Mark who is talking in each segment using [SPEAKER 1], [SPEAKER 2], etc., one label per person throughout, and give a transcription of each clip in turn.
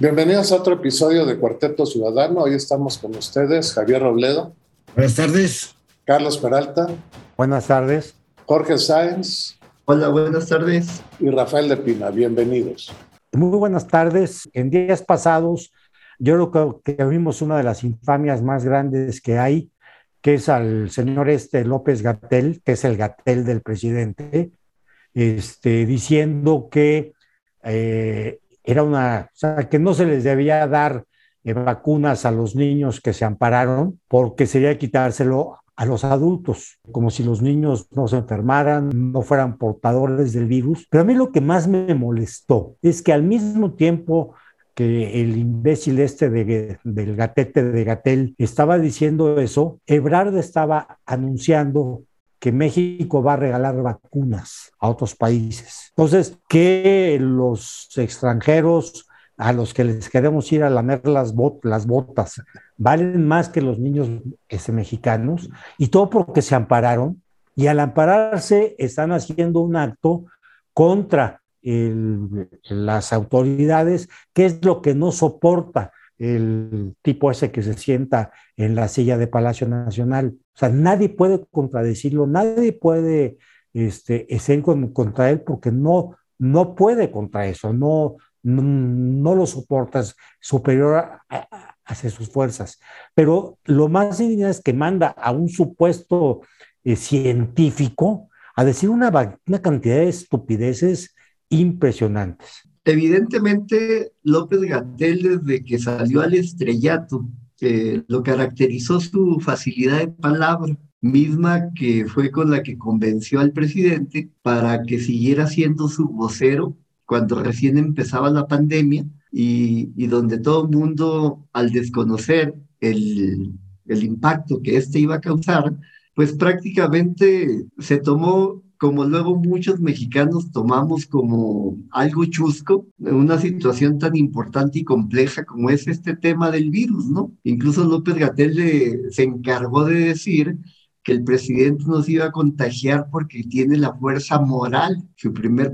[SPEAKER 1] Bienvenidos a otro episodio de Cuarteto Ciudadano. Hoy estamos con ustedes, Javier Robledo.
[SPEAKER 2] Buenas tardes.
[SPEAKER 1] Carlos Peralta.
[SPEAKER 3] Buenas tardes.
[SPEAKER 1] Jorge Sáenz.
[SPEAKER 4] Hola, buenas tardes.
[SPEAKER 1] Y Rafael de Pina. Bienvenidos.
[SPEAKER 3] Muy buenas tardes. En días pasados, yo creo que vimos una de las infamias más grandes que hay, que es al señor este López Gatel, que es el Gatel del presidente, este, diciendo que eh, era una, o sea, que no se les debía dar eh, vacunas a los niños que se ampararon, porque sería quitárselo a los adultos, como si los niños no se enfermaran, no fueran portadores del virus. Pero a mí lo que más me molestó es que al mismo tiempo que el imbécil este de, del gatete de Gatel estaba diciendo eso, Ebrard estaba anunciando que México va a regalar vacunas a otros países. Entonces, que los extranjeros a los que les queremos ir a lamer las, botas valen más que los niños ese, mexicanos, y todo porque se ampararon, y al ampararse están haciendo un acto contra las autoridades, que es lo que no soporta el tipo ese que se sienta en la silla de Palacio Nacional. O sea, nadie puede contradecirlo, nadie puede este, ser contra él porque no, no puede contra eso, no, no, lo soportas superior hacia sus fuerzas. Pero lo más indignante es que manda a un supuesto eh, científico a decir una cantidad de estupideces impresionantes.
[SPEAKER 4] Evidentemente, López Gatel, desde que salió al estrellato, lo caracterizó su facilidad de palabra, misma que fue con la que convenció al presidente para que siguiera siendo su vocero cuando recién empezaba la pandemia y, donde todo el mundo, al desconocer el, el impacto que éste iba a causar, pues prácticamente se tomó como luego muchos mexicanos tomamos como algo chusco, una situación tan importante y compleja como es este tema del virus, ¿no? Incluso López Gatel se encargó de decir que el presidente nos iba a contagiar porque tiene la fuerza moral. Su primer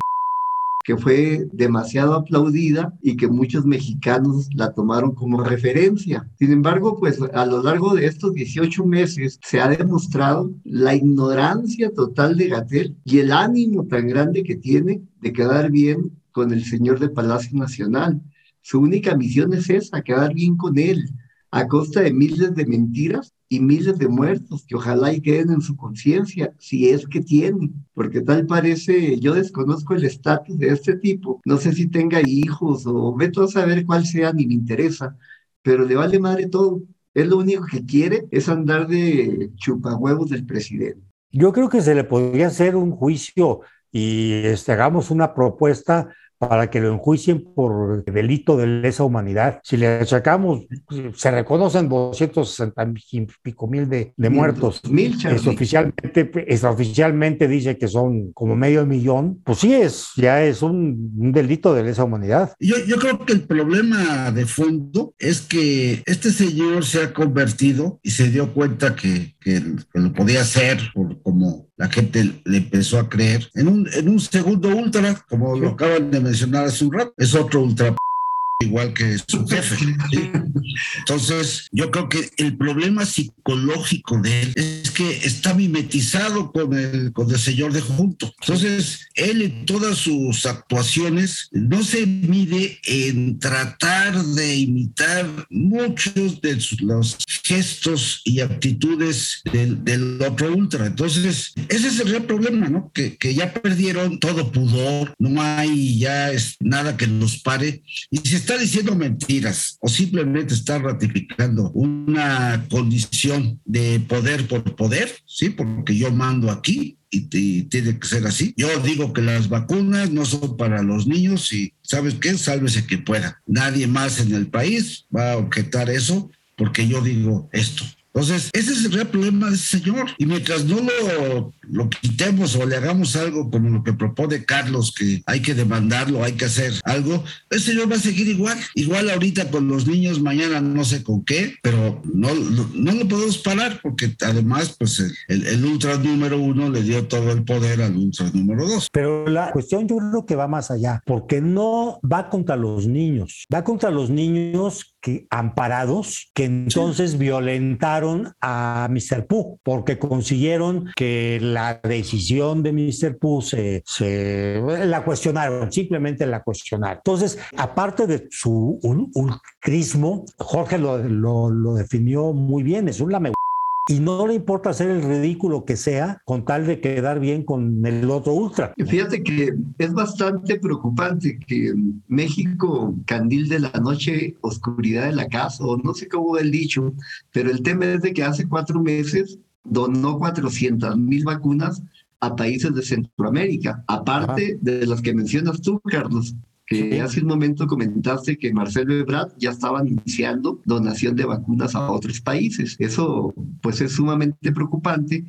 [SPEAKER 4] que fue demasiado aplaudida y que muchos mexicanos la tomaron como referencia. Sin embargo, pues a lo largo de estos 18 meses se ha demostrado la ignorancia total de Gatel y el ánimo tan grande que tiene de quedar bien con el señor de Palacio Nacional. Su única misión es esa, quedar bien con él, a costa de miles de mentiras y miles de muertos que ojalá y queden en su conciencia, si es que tiene, porque tal parece, yo desconozco el estatus de este tipo, no sé si tenga hijos o veto a saber cuál sea, ni me interesa, pero le vale madre todo. Él lo único que quiere es andar de chupahuevos del presidente.
[SPEAKER 3] Yo creo que se le podría hacer un juicio y este, hagamos una propuesta para que lo enjuicien por delito de lesa humanidad. Si le achacamos, se reconocen 260 y pico mil de, muertos.
[SPEAKER 4] Mil,
[SPEAKER 3] es oficialmente, es oficialmente dice que son como medio millón. Pues sí es, ya es un, delito de lesa humanidad.
[SPEAKER 2] Yo, yo creo que el problema de fondo es que este señor se ha convertido y se dio cuenta que, que, lo podía hacer por como la gente le empezó a creer. En un, en un segundo ultra, como lo acaban de mencionar hace un rato, es otro ultra igual que su jefe. Entonces, yo creo que el problema psicológico de él es que está mimetizado con el, con el señor de junto. Entonces, él en todas sus actuaciones no se mide en tratar de imitar muchos de los gestos y actitudes del, del otro ultra. Entonces, ese es el real problema, ¿no? Que, que ya perdieron todo pudor, no hay ya es nada que nos pare. Y si está diciendo mentiras o simplemente está ratificando una condición de poder por poder, ¿sí? Porque yo mando aquí y, tiene que ser así. Yo digo que las vacunas no son para los niños y, ¿sabes qué? Sálvese que pueda. Nadie más en el país va a objetar eso porque yo digo esto. Entonces, ese es el real problema de ese señor. Y mientras no lo, lo quitemos o le hagamos algo como lo que propone Carlos, que hay que demandarlo, hay que hacer algo, ese señor va a seguir igual. Igual ahorita con los niños, mañana no sé con qué, pero no, no, lo podemos parar porque además, pues el, el, ultra número uno le dio todo el poder al ultra número dos.
[SPEAKER 3] Pero la cuestión yo creo que va más allá, porque no va contra los niños, va contra los niños que amparados que entonces violentaron a Mr. Pooh porque consiguieron que la decisión de Mr. Pooh se, se la cuestionaron, simplemente la cuestionaron. Entonces, aparte de su ultrismo, Jorge lo, lo, lo definió muy bien, es un lame y no le importa hacer el ridículo que sea con tal de quedar bien con el otro ultra.
[SPEAKER 4] Fíjate que es bastante preocupante que México, candil de la noche, oscuridad de la casa, o no sé cómo el dicho, pero el tema es de que hace cuatro meses donó 400 mil vacunas a países de Centroamérica, aparte de las que mencionas tú, Carlos que hace un momento comentaste que Marcelo Ebrard ya estaba anunciando donación de vacunas a otros países. Eso pues es sumamente preocupante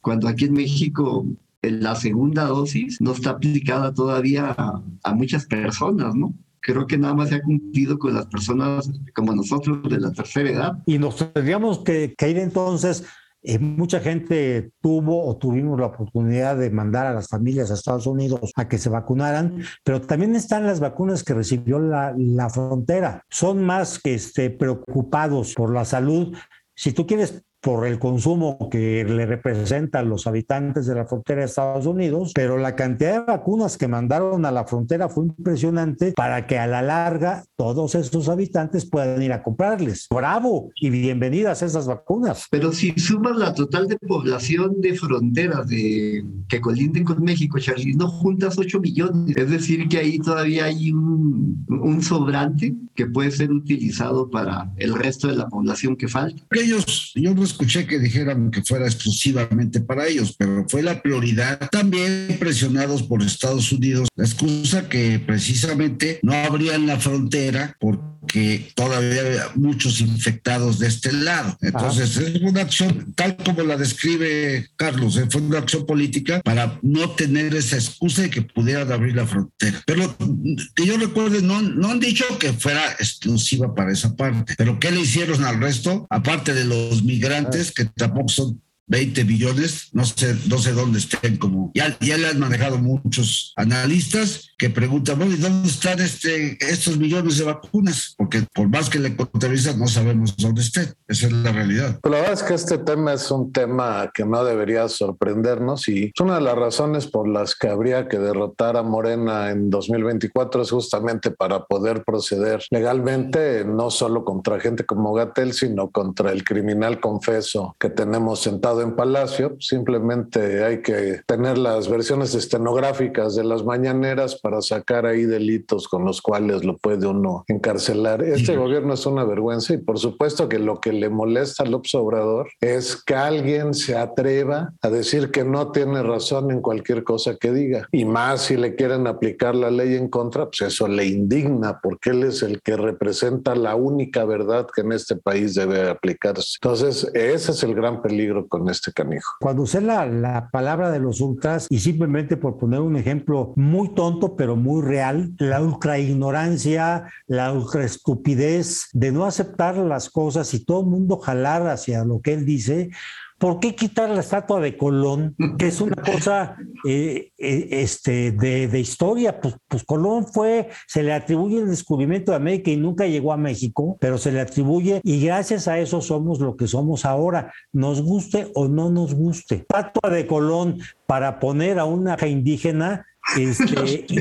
[SPEAKER 4] cuando aquí en México la segunda dosis no está aplicada todavía a, muchas personas, ¿no? creo que nada más se ha cumplido con las personas como nosotros de la tercera edad.
[SPEAKER 3] Y nos tendríamos que, que ir entonces eh, mucha gente tuvo o tuvimos la oportunidad de mandar a las familias a Estados Unidos a que se vacunaran, pero también están las vacunas que recibió la, la frontera. Son más que este, preocupados por la salud. Si tú quieres por el consumo que le representan los habitantes de la frontera de Estados Unidos, pero la cantidad de vacunas que mandaron a la frontera fue impresionante para que a la larga todos esos habitantes puedan ir a comprarles. Bravo y bienvenidas esas vacunas.
[SPEAKER 4] Pero si sumas la total de población de fronteras de, que colinden con México, Charlie, no juntas 8 millones. Es decir, que ahí todavía hay un, un sobrante que puede ser utilizado para el resto de la población que falta.
[SPEAKER 2] Ellos, yo no escuché que dijeran que fuera exclusivamente para ellos, pero fue la prioridad. También presionados por Estados Unidos, la excusa que precisamente no abrían la frontera porque todavía había muchos infectados de este lado. Entonces, es una acción, tal como la describe Carlos, ¿eh? fue una acción política para no tener esa excusa de que pudieran abrir la frontera. Pero que yo recuerde, no, no han dicho que fuera exclusiva para esa parte. Pero ¿qué le hicieron al resto? Aparte de los migrantes, que tampoco son 20 billones, no sé, no sé dónde estén, como ya, ya le han manejado muchos analistas que preguntan, bueno, ¿y dónde están este, estos millones de vacunas? Porque por más que le contabilizan, no sabemos dónde estén. Esa es la realidad.
[SPEAKER 1] la verdad es que este tema es un tema que no debería sorprendernos y es una de las razones por las que habría que derrotar a Morena en 2024 es justamente para poder proceder legalmente, no solo contra gente como Gatel, sino contra el criminal confeso que tenemos sentado en Palacio, simplemente hay que tener las versiones estenográficas de las mañaneras para sacar ahí delitos con los cuales lo puede uno encarcelar. Este gobierno es una vergüenza y por supuesto que lo que le molesta al Obrador es que alguien se atreva a decir que no tiene razón en cualquier cosa que diga. Y más si le quieren aplicar la ley en contra, pues eso le indigna porque él es el que representa la única verdad que en este país debe aplicarse. Entonces, ese es el gran peligro con este canijo.
[SPEAKER 3] Cuando usé la, la palabra de los ultras, y simplemente por poner un ejemplo muy tonto, pero muy real, la ultra ignorancia, la ultra estupidez de no aceptar las cosas y todo el mundo jalar hacia lo que él dice, ¿por qué quitar la estatua de Colón, que es una cosa eh, eh, este, de, historia? Pues, pues, Colón fue, se le atribuye el descubrimiento de América y nunca llegó a México, pero se le atribuye y gracias a eso somos lo que somos ahora, nos guste o no nos guste. Estatua de Colón para poner a una indígena este, y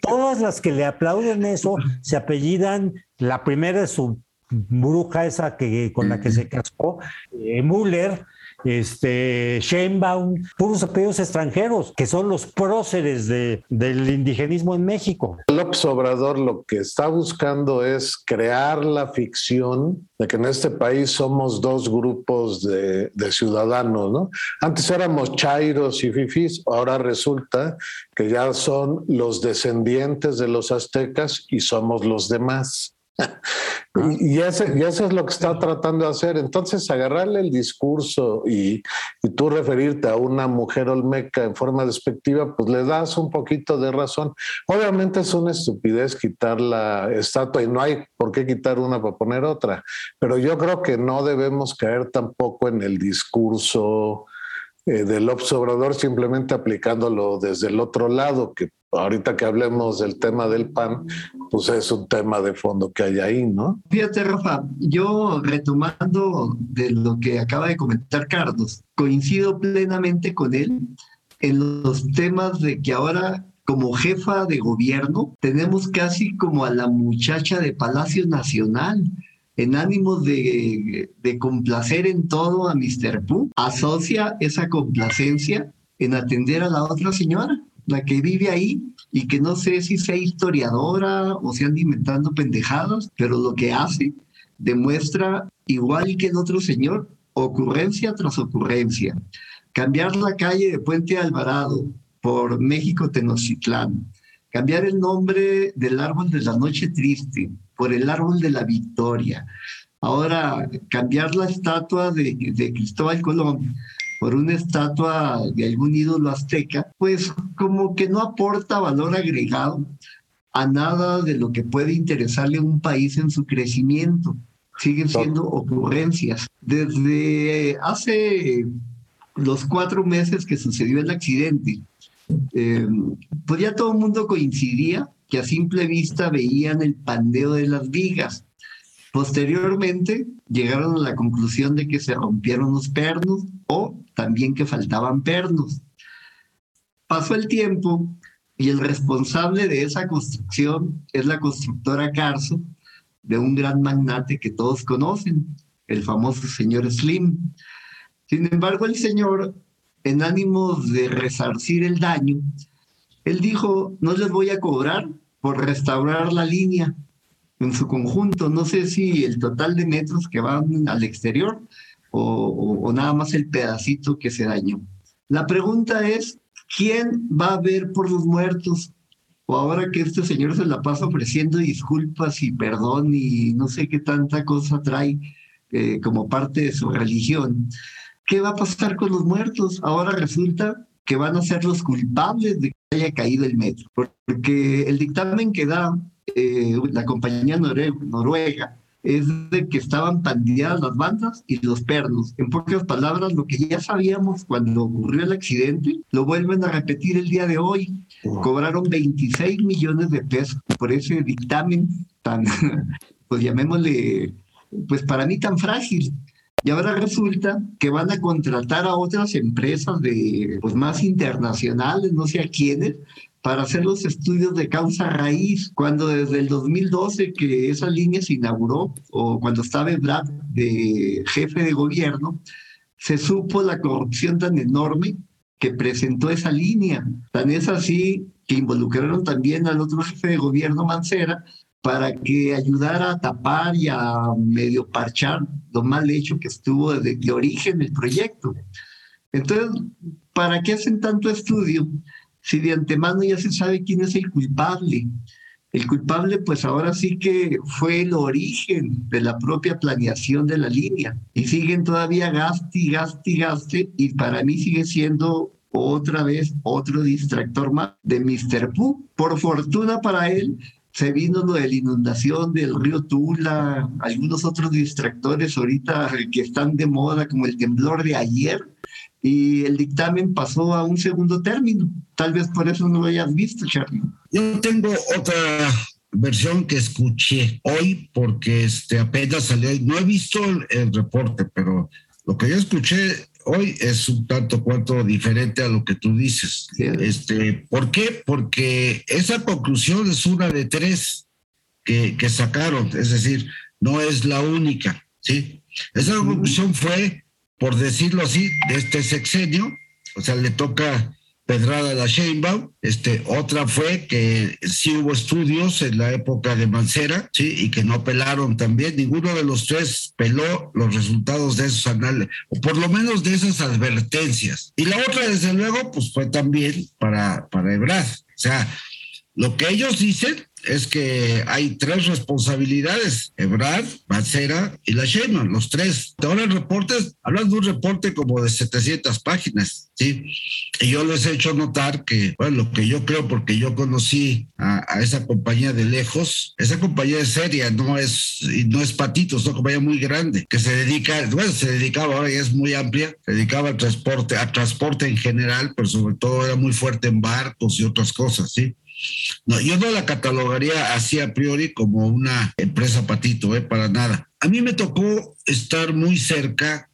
[SPEAKER 3] todas, las que le aplauden eso se apellidan, la primera es su bruja esa que, con la que se casó, eh, Müller, este, Sheinbaum, puros apellidos extranjeros, que son los próceres de, del indigenismo en México.
[SPEAKER 1] López Obrador lo que está buscando es crear la ficción de que en este país somos dos grupos de, de ciudadanos, ¿no? Antes éramos chairos y fifis, ahora resulta que ya son los descendientes de los aztecas y somos los demás. Y, eso, es lo que está tratando de hacer. Entonces, agarrarle el discurso y, y, tú referirte a una mujer olmeca en forma despectiva, pues le das un poquito de razón. Obviamente es una estupidez quitar la estatua y no hay por qué quitar una para poner otra, pero yo creo que no debemos caer tampoco en el discurso eh, del observador simplemente aplicándolo desde el otro lado, que ahorita que hablemos del tema del PAN, pues es un tema de fondo que hay ahí, ¿no?
[SPEAKER 4] Fíjate, Rafa, yo retomando de lo que acaba de comentar Carlos, coincido plenamente con él en los temas de que ahora como jefa de gobierno tenemos casi como a la muchacha de Palacio Nacional en ánimos de, de, complacer en todo a Mr. Pooh, asocia esa complacencia en atender a la otra señora la que vive ahí y que no sé si sea historiadora o se anda inventando pendejadas, pero lo que hace demuestra, igual que el otro señor, ocurrencia tras ocurrencia. Cambiar la calle de Puente Alvarado por México Tenochtitlán, cambiar el nombre del árbol de la noche triste por el árbol de la victoria. Ahora, cambiar la estatua de, de Cristóbal Colón por una estatua de algún ídolo azteca, pues como que no aporta valor agregado a nada de lo que puede interesarle a un país en su crecimiento. Siguen siendo ocurrencias. Desde hace los cuatro meses que sucedió el accidente, eh, pues ya todo el mundo coincidía que a simple vista veían el pandeo de las vigas. Posteriormente llegaron a la conclusión de que se rompieron los pernos o también que faltaban pernos. Pasó el tiempo y el responsable de esa construcción es la constructora Carso, de un gran magnate que todos conocen, el famoso señor Slim. Sin embargo, el señor, en ánimos de resarcir el daño, él dijo, no les voy a cobrar por restaurar la línea, en su conjunto. No sé si el total de metros que van al exterior o, nada más el pedacito que se dañó. La pregunta es, ¿quién va a ver por los muertos? O ahora que este señor se la pasa ofreciendo disculpas y perdón y no sé qué tanta cosa trae eh, como parte de su religión, ¿qué va a pasar con los muertos? Ahora resulta que van a ser los culpables de que haya caído el metro, porque el dictamen que da eh, la compañía noruega es de que estaban pandeadas las bandas y los pernos. En pocas palabras, lo que ya sabíamos cuando ocurrió el accidente, lo vuelven a repetir el día de hoy. Cobraron 26 millones de pesos por ese dictamen tan, pues llamémosle, pues para mí tan frágil. Y ahora resulta que van a contratar a otras empresas de, pues más internacionales, no sé a quiénes, para hacer los estudios de causa raíz, cuando desde el 2012 que esa línea se inauguró, o cuando estaba Brad de jefe de gobierno, se supo la corrupción tan enorme que presentó esa línea. Tan es así que involucraron también al otro jefe de gobierno, Mancera, para que ayudara a tapar y a medio parchar lo mal hecho que estuvo desde el origen del proyecto. Entonces, ¿para qué hacen tanto estudio? Si de antemano ya se sabe quién es el culpable. El culpable, pues ahora sí que fue el origen de la propia planeación de la línea. Y siguen todavía gaste gaste gaste. Y para mí sigue siendo otra vez otro distractor más de Mr. Pooh. Por fortuna para él, se vino lo de la inundación del río Tula, algunos otros distractores ahorita que están de moda, como el temblor de ayer, y el dictamen pasó a un segundo término. Tal vez por eso no lo hayas visto, Charlie.
[SPEAKER 2] Yo tengo otra versión que escuché hoy porque este, apenas salió. No he visto el, reporte, pero lo que yo escuché hoy es un tanto cuanto diferente a lo que tú dices. Este, ¿Por qué? Porque esa conclusión es una de tres que, que sacaron, es decir, no es la única. ¿sí? Esa conclusión fue por decirlo así, de este sexenio, o sea, le toca pedrada a la Sheinbaum. Este, otra fue que sí hubo estudios en la época de Mancera, sí, y que no pelaron también. Ninguno de los tres peló los resultados de esos análisis, o por lo menos de esas advertencias. Y la otra, desde luego, pues fue también para, para Ebrard. O sea, lo que ellos dicen es que hay tres responsabilidades, Ebrard, Mancera y la Sheinbaum, los tres. Ahora el reporte, hablan de un reporte como de 700 páginas, ¿sí? Y yo les he hecho notar que, bueno, lo que yo creo, porque yo conocí a, esa compañía de lejos, esa compañía es seria, no es, no es patito, es una compañía muy grande, que se dedica, bueno, se dedicaba, ahora ya es muy amplia, se dedicaba al transporte, a transporte en general, pero sobre todo era muy fuerte en barcos y otras cosas, ¿sí? No, yo no la catalogaría así a priori como una empresa patito, ¿eh? para nada. A mí me tocó estar muy cerca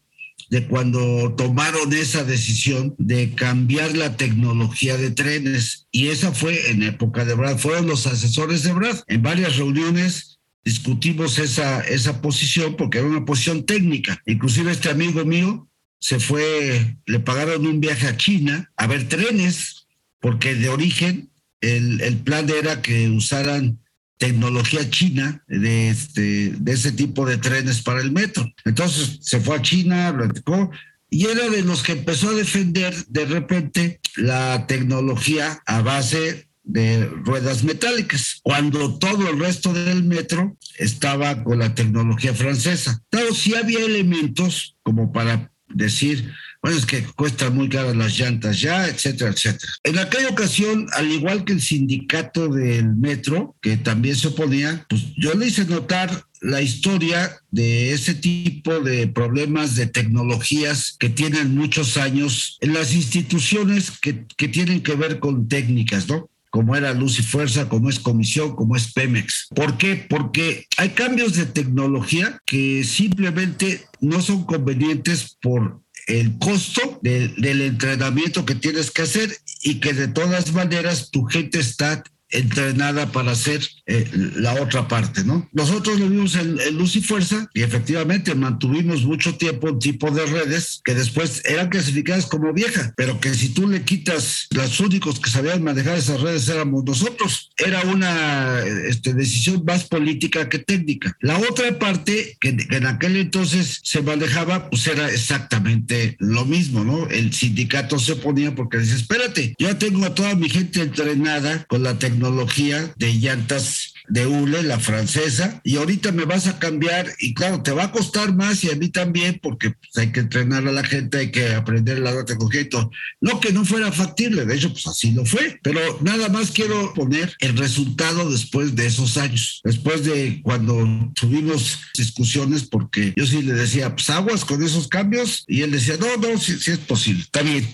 [SPEAKER 2] de cuando tomaron esa decisión de cambiar la tecnología de trenes. Y esa fue en época de Brad, fueron los asesores de Brad. En varias reuniones discutimos esa, esa posición porque era una posición técnica. Inclusive este amigo mío se fue, le pagaron un viaje a China a ver trenes, porque de origen el, plan era que usaran tecnología china de, este, de ese tipo de trenes para el metro. Entonces se fue a China, platicó, y era de los que empezó a defender de repente la tecnología a base de ruedas metálicas, cuando todo el resto del metro estaba con la tecnología francesa. Claro, sí había elementos como para decir, bueno, es que cuestan muy caras las llantas ya, etcétera, etcétera. En aquella ocasión, al igual que el sindicato del metro, que también se oponía, pues yo le hice notar la historia de ese tipo de problemas de tecnologías que tienen muchos años en las instituciones que, que tienen que ver con técnicas, ¿no? como era Luz y Fuerza, como es Comisión, como es Pemex. ¿Por qué? Porque hay cambios de tecnología que simplemente no son convenientes por el costo del entrenamiento que tienes que hacer y que de todas maneras tu gente está entrenada para hacer eh, la otra parte, ¿no? Nosotros lo vimos en, Luz y Fuerza y efectivamente mantuvimos mucho tiempo un tipo de redes que después eran clasificadas como vieja, pero que si tú le quitas los únicos que sabían manejar esas redes éramos nosotros. Era una este, decisión más política que técnica. La otra parte que, que en aquel entonces se manejaba, pues era exactamente lo mismo, ¿no? El sindicato se oponía porque decía, espérate, yo tengo a toda mi gente entrenada con la tecnología tecnología de llantas de hule, la francesa, y ahorita me vas a cambiar y claro, te va a costar más y a mí también porque pues, hay que entrenar a la gente, hay que aprender la y todo. No que no fuera factible, de hecho pues así lo fue, pero nada más quiero poner el resultado después de esos años, después de cuando tuvimos discusiones porque yo sí le decía, pues aguas con esos cambios y él decía, no, no, sí, sí es posible, está bien.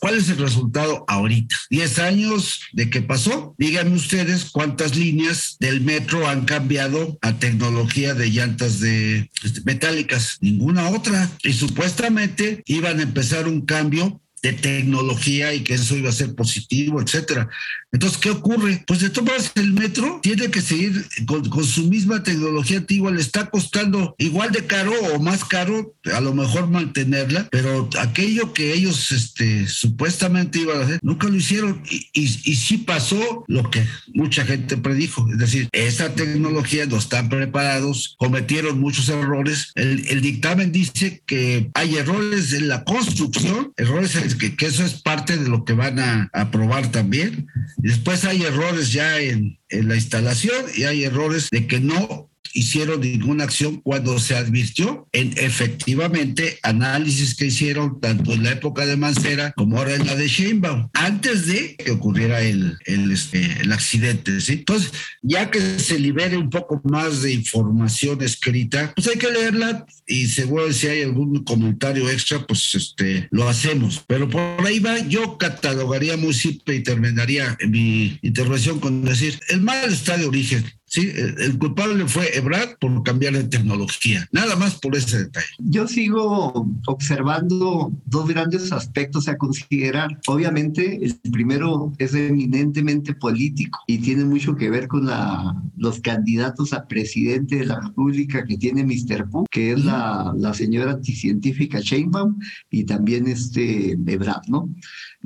[SPEAKER 2] ¿Cuál es el resultado ahorita? Diez años de qué pasó. Díganme ustedes cuántas líneas del metro han cambiado a tecnología de llantas de este, metálicas. Ninguna otra. Y supuestamente iban a empezar un cambio de tecnología y que eso iba a ser positivo, etcétera. Entonces, ¿qué ocurre? Pues de todas el metro tiene que seguir con, su misma tecnología antigua, le está costando igual de caro o más caro, a lo mejor mantenerla, pero aquello que ellos este, supuestamente iban a hacer, nunca lo hicieron y, y, sí pasó lo que mucha gente predijo, es decir, esa tecnología no están preparados, cometieron muchos errores. El, el dictamen dice que hay errores en la construcción, errores que, eso es parte de lo que van a aprobar también. Después hay errores ya en la instalación y hay errores de que no hicieron ninguna acción cuando se advirtió en efectivamente análisis que hicieron tanto en la época de Mancera como ahora en la de Sheinbaum, antes de que ocurriera el, el, este, el accidente. ¿sí? Entonces, ya que se libere un poco más de información escrita, pues hay que leerla y seguro si hay algún comentario extra, pues este, lo hacemos. Pero por ahí va, yo catalogaría muy simple y terminaría mi intervención con decir, el mal está de origen Sí, el culpable fue Ebrard por cambiar de tecnología, nada más por ese detalle.
[SPEAKER 4] Yo sigo observando dos grandes aspectos a considerar. Obviamente, el primero es eminentemente político y tiene mucho que ver con la, los candidatos a presidente de la República que tiene Mr. Pu, que es la, la señora anticientífica Sheinbaum y también este Ebrard, ¿no?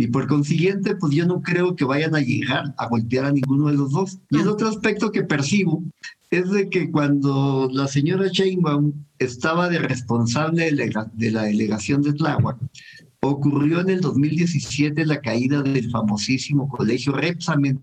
[SPEAKER 4] Y por consiguiente, pues yo no creo que vayan a llegar a golpear a ninguno de los dos. Y el otro aspecto que percibo es de que cuando la señora Sheinbaum estaba de responsable de la delegación de Tláhuac, ocurrió en el 2017 la caída del famosísimo colegio Repsamen,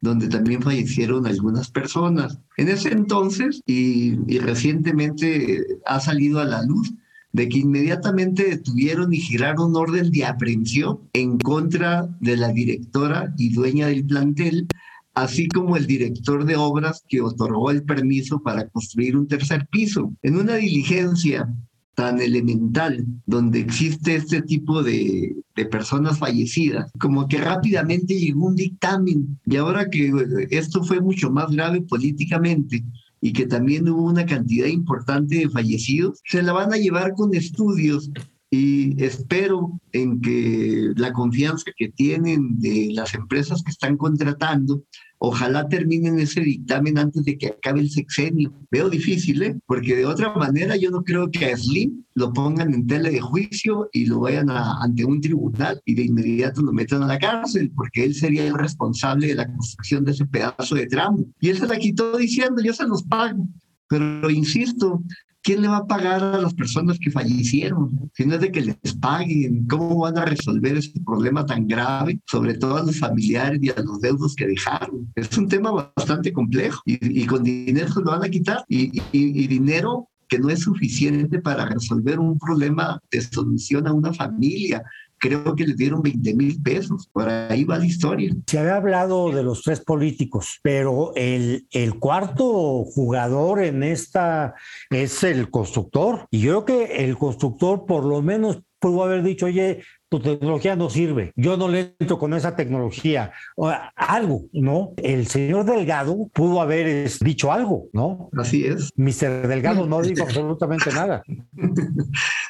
[SPEAKER 4] donde también fallecieron algunas personas. En ese entonces, y, y recientemente ha salido a la luz, de que inmediatamente detuvieron y giraron orden de aprehensión en contra de la directora y dueña del plantel, así como el director de obras que otorgó el permiso para construir un tercer piso. En una diligencia tan elemental donde existe este tipo de, personas fallecidas, como que rápidamente llegó un dictamen y ahora que esto fue mucho más grave políticamente y que también hubo una cantidad importante de fallecidos, se la van a llevar con estudios y espero en que la confianza que tienen de las empresas que están contratando Ojalá terminen ese dictamen antes de que acabe el sexenio. Veo difícil, ¿eh? Porque de otra manera yo no creo que a Slim lo pongan en tela de juicio y lo vayan ante un tribunal y de inmediato lo metan a la cárcel, porque él sería el responsable de la construcción de ese pedazo de tramo. Y él se la quitó diciendo, yo se los pago. Pero insisto, ¿quién le va a pagar a las personas que fallecieron? Si no es de que les paguen, ¿cómo van a resolver ese problema tan grave, sobre todo a los familiares y a los deudos que dejaron? Es un tema bastante complejo y, con dinero se lo van a quitar y, y dinero que no es suficiente para resolver un problema de solución a una familia, creo que le dieron 20 mil pesos. Por ahí va la historia.
[SPEAKER 3] Se había hablado de los tres políticos, pero el, el cuarto jugador en esta es el constructor. Y yo creo que el constructor por lo menos pudo haber dicho, oye, tu tecnología no sirve, yo no le entro con esa tecnología, o algo, ¿no? El señor Delgado pudo haber dicho algo, ¿no?
[SPEAKER 4] Así es.
[SPEAKER 3] Mister Delgado no dijo absolutamente nada.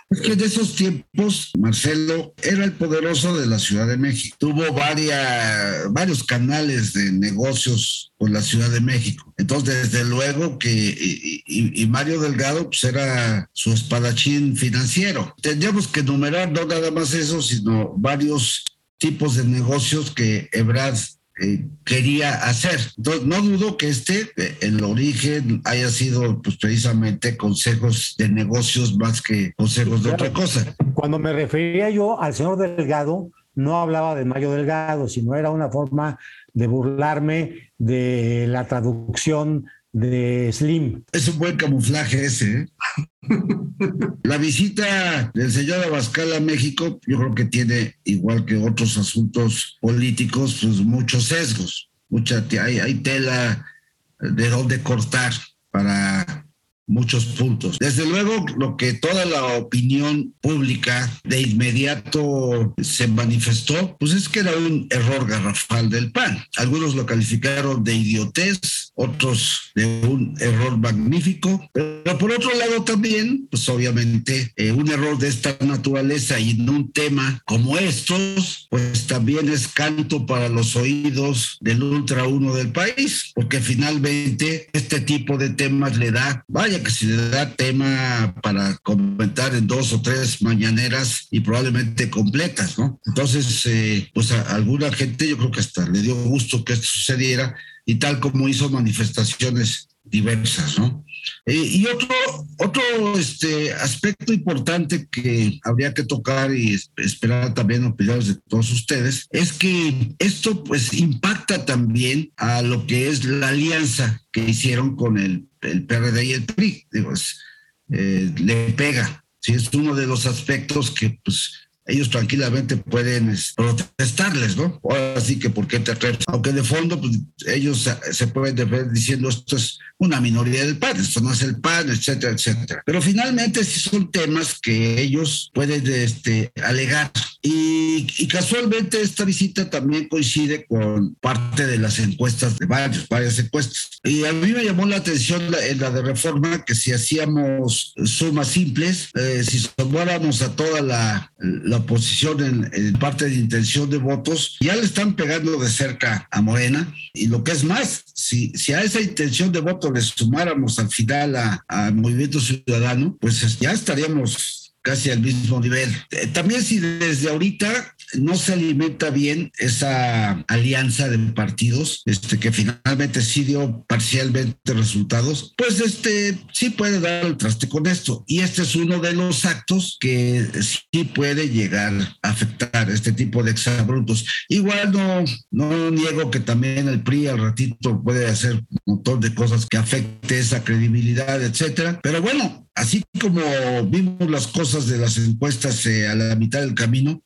[SPEAKER 2] Es que en esos tiempos, Marcelo era el poderoso de la Ciudad de México. Tuvo varias, varios canales de negocios con la Ciudad de México. Entonces, desde luego que y, Mario Delgado pues era su espadachín financiero. Tendríamos que enumerar no nada más eso, sino varios tipos de negocios que Ebrard eh, quería hacer. Entonces, no dudo que este, eh, el origen, haya sido pues, precisamente consejos de negocios más que consejos de otra cosa.
[SPEAKER 3] Cuando me refería yo al señor Delgado, no hablaba de Mayo Delgado, sino era una forma de burlarme de la traducción de Slim.
[SPEAKER 2] Es un buen camuflaje ese. ¿eh? La visita del señor Abascal a México, yo creo que tiene, igual que otros asuntos políticos, pues muchos sesgos. Mucha, hay, hay tela de dónde cortar para muchos puntos. Desde luego, lo que toda la opinión pública de inmediato se manifestó, pues es que era un error garrafal del PAN. Algunos lo calificaron de idiotez, otros de un error magnífico, pero por otro lado también, pues obviamente, eh, un error de esta naturaleza y en un tema como estos, pues también es canto para los oídos del ultra uno del país, porque finalmente este tipo de temas le da, vaya que se le da tema para comentar en dos o tres mañaneras y probablemente completas, ¿no? Entonces, eh, pues a alguna gente yo creo que hasta le dio gusto que esto sucediera y tal como hizo manifestaciones diversas, ¿no? Eh, y otro, otro este, aspecto importante que habría que tocar y esperar también opiniones de todos ustedes es que esto pues impacta también a lo que es la alianza que hicieron con el, el PRD y el PRI. Digo, eh, le pega. ¿sí? Es uno de los aspectos que pues ellos tranquilamente pueden protestarles, ¿no? Ahora sí que por qué te atreves. Aunque de fondo pues, ellos se pueden defender diciendo esto es una minoría del PAN, esto no es el PAN, etcétera, etcétera. Pero finalmente sí son temas que ellos pueden este, alegar. Y, y casualmente esta visita también coincide con parte de las encuestas de varios, varias encuestas. Y a mí me llamó la atención en la de reforma que si hacíamos sumas simples, eh, si sumáramos a toda la, la oposición en, parte de intención de votos, ya le están pegando de cerca a Morena. Y lo que es más, si, si a esa intención de voto le sumáramos al final a, Movimiento Ciudadano, pues ya estaríamos casi al mismo nivel. Eh, también si desde ahorita no se alimenta bien esa alianza de partidos, este, que finalmente sí dio parcialmente resultados, pues este sí puede dar el traste con esto. Y este es uno de los actos que sí puede llegar a afectar este tipo de exabrutos. Igual no, no niego que también el PRI al ratito puede hacer un montón de cosas que afecte esa credibilidad, etcétera. Pero bueno, así como vimos las cosas de las encuestas eh, a la mitad del camino,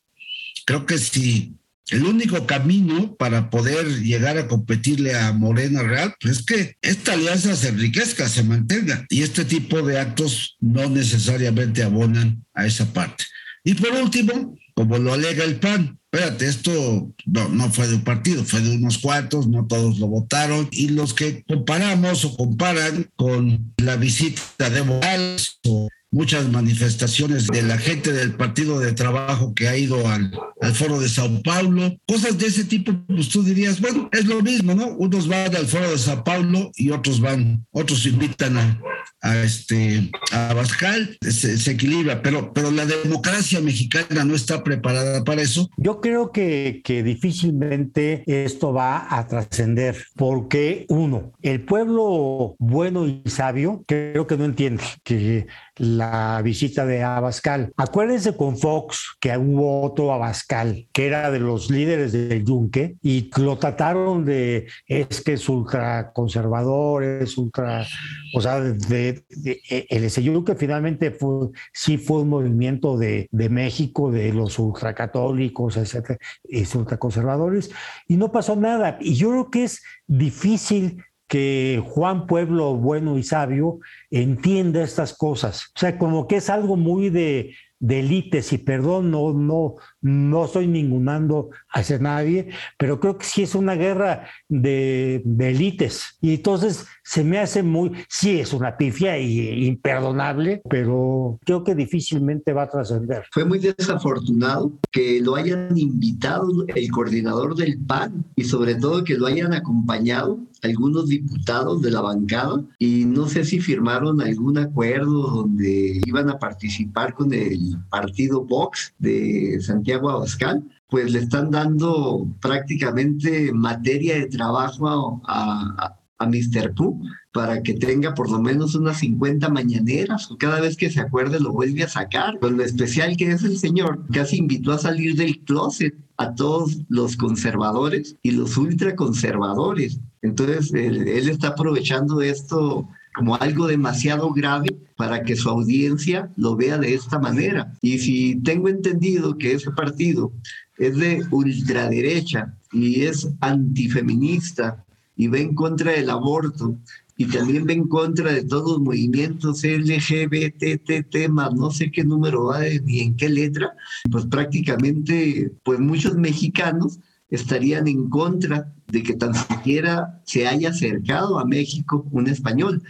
[SPEAKER 2] creo que si el único camino para poder llegar a competirle a Morena Real pues es que esta alianza se enriquezca, se mantenga. Y este tipo de actos no necesariamente abonan a esa parte. Y por último, como lo alega el PAN, espérate, esto no, no, fue de un partido, fue de unos cuantos, no todos lo votaron, y los que comparamos o comparan con la visita de Morales o muchas manifestaciones de la gente del Partido de Trabajo que ha ido al, Foro de Sao Paulo, cosas de ese tipo, pues tú dirías, bueno, es lo mismo, ¿no? Unos van al Foro de Sao Paulo y otros van, otros invitan a, a este a Bascal se, equilibra, pero, pero la democracia mexicana no está preparada para eso.
[SPEAKER 3] Yo creo que, que difícilmente esto va a trascender, porque uno, el pueblo bueno y sabio creo que no entiende que la visita de Abascal. Acuérdense con Fox que hubo otro Abascal, que era de los líderes del Yunque, y lo trataron de, es que es ultraconservador, es ultra, o sea, de, eh, el Yunque finalmente fue, sí fue un movimiento de, de México, de los ultracatólicos, etcétera, y ultraconservadores, y no pasó nada. Y yo creo que es difícil que Juan Pueblo bueno y sabio entienda estas cosas. O sea, como que es algo muy de, de élites, y perdón, no, no, no estoy ningunando hacia nadie, pero creo que sí es una guerra de, de élites. Y entonces se me hace muy, sí es una pifia y, imperdonable, pero creo que difícilmente va a trascender.
[SPEAKER 4] Fue muy desafortunado que lo hayan invitado el coordinador del PAN y sobre todo que lo hayan acompañado algunos diputados de la bancada y no sé si firmaron algún acuerdo donde iban a participar con el partido Vox de Santiago Abascal, pues le están dando prácticamente materia de trabajo a, a, Mr. Pooh para que tenga por lo menos unas 50 mañaneras cada vez que se acuerde lo vuelve a sacar. Con lo especial que es el señor, casi invitó a salir del closet a todos los conservadores y los ultraconservadores. Entonces, él, está aprovechando esto como algo demasiado grave para que su audiencia lo vea de esta manera. Y si tengo entendido que ese partido es de ultraderecha y es antifeminista y va en contra del aborto y también va en contra de todos los movimientos LGBT, más no sé qué número va ni en qué letra, pues prácticamente pues muchos mexicanos estarían en contra de que tan siquiera se haya acercado a México un español.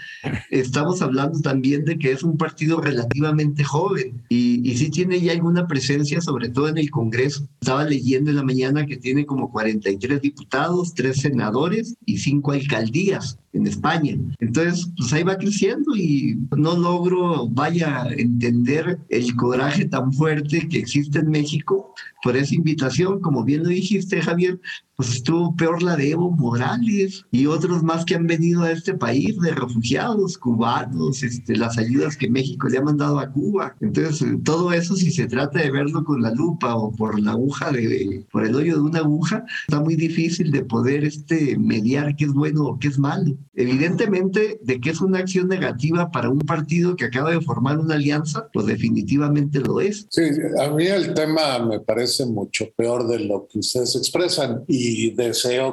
[SPEAKER 4] Estamos hablando también de que es un partido relativamente joven y, y sí tiene ya alguna presencia, sobre todo en el Congreso. Estaba leyendo en la mañana que tiene como 43 diputados, 3 senadores y 5 alcaldías en España. Entonces, pues ahí va creciendo y no logro, vaya, entender el coraje tan fuerte que existe en México por esa invitación. Como bien lo dijiste, Javier, pues estuvo peor la de Evo Morales y otros más que han venido a este país de refugiados cubanos, este, las ayudas que México le ha mandado a Cuba. Entonces, todo eso, si se trata de verlo con la lupa o por la aguja, de, por el hoyo de una aguja, está muy difícil de poder este, mediar qué es bueno o qué es malo. Evidentemente, de que es una acción negativa para un partido que acaba de formar una alianza, pues definitivamente lo es.
[SPEAKER 1] Sí, a mí el tema me parece mucho peor de lo que ustedes expresan y y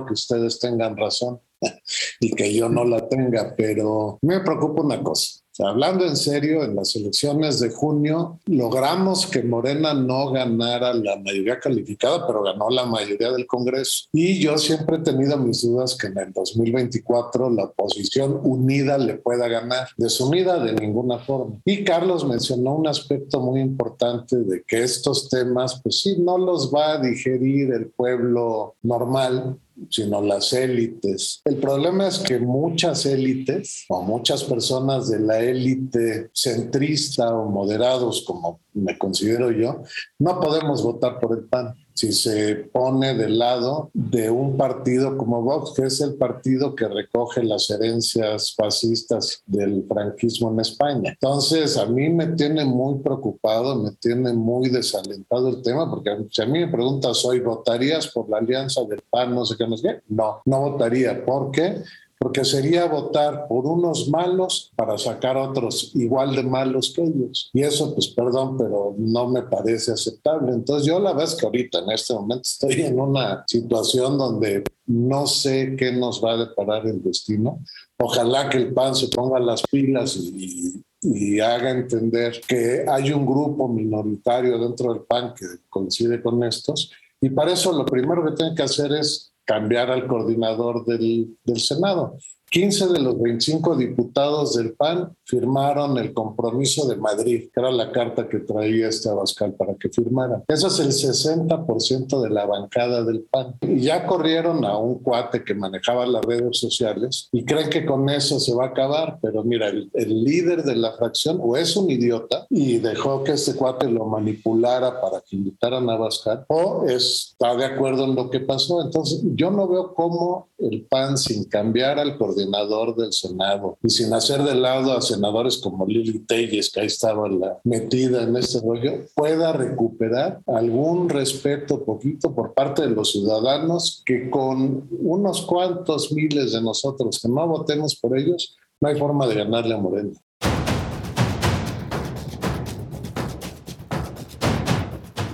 [SPEAKER 1] que ustedes tengan razón y que yo no la tenga, pero me preocupa una cosa hablando en serio, en las elecciones de junio logramos que Morena no ganara la mayoría calificada, pero ganó la mayoría del Congreso. Y yo siempre he tenido mis dudas que en el 2024 la oposición unida le pueda ganar. Desunida de ninguna forma. Y Carlos mencionó un aspecto muy importante de que estos temas, pues sí, no los va a digerir el pueblo normal, sino las élites. El problema es que muchas élites o muchas personas de la élite centrista o moderados, como me considero yo, no podemos votar por el PAN si se pone del lado de un partido como Vox, que es el partido que recoge las herencias fascistas del franquismo en España. Entonces, a mí me tiene muy preocupado, me tiene muy desalentado el tema, porque si a mí me preguntas hoy, ¿votarías por la alianza del PAN, no sé qué, no sé qué? No, no votaría. ¿Por qué? Porque sería votar por unos malos para sacar otros igual de malos que ellos. Y eso, pues perdón, pero no me parece aceptable. Entonces yo la verdad es que ahorita, en este momento, estoy en una situación donde no sé qué nos va a deparar el destino. Ojalá que el PAN se ponga las pilas y, y haga entender que hay un grupo minoritario dentro del PAN que coincide con estos. Y para eso lo primero que tiene que hacer es cambiar al coordinador del, del Senado. 15 de los 25 diputados del PAN firmaron el compromiso de Madrid, que era la carta que traía este Abascal para que firmara. Eso es el 60% de la bancada del PAN. Y ya corrieron a un cuate que manejaba las redes sociales y creen que con eso se va a acabar, pero mira, el, líder de la fracción o es un idiota y dejó que este cuate lo manipulara para que invitaran a Abascal o está de acuerdo en lo que pasó. Entonces, yo no veo cómo el PAN sin cambiar al coordinador del Senado y sin hacer de lado a senadores como Lili Telles, que ahí estaba metida en este rollo, pueda recuperar algún respeto poquito por parte de los ciudadanos que con unos cuantos miles de nosotros que no votemos por ellos, no hay forma de ganarle a Moreno.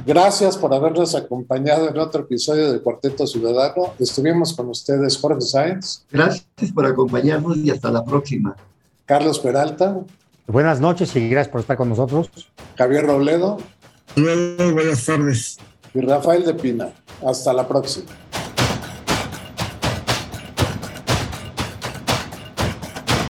[SPEAKER 1] Gracias por habernos acompañado en otro episodio de Cuarteto Ciudadano. Estuvimos con ustedes, Jorge Sáenz.
[SPEAKER 4] Gracias por acompañarnos y hasta la próxima.
[SPEAKER 1] Carlos Peralta.
[SPEAKER 3] Buenas noches y gracias por estar con nosotros.
[SPEAKER 1] Javier Robledo.
[SPEAKER 2] Luego, buenas tardes.
[SPEAKER 1] Y Rafael de Pina. Hasta la próxima.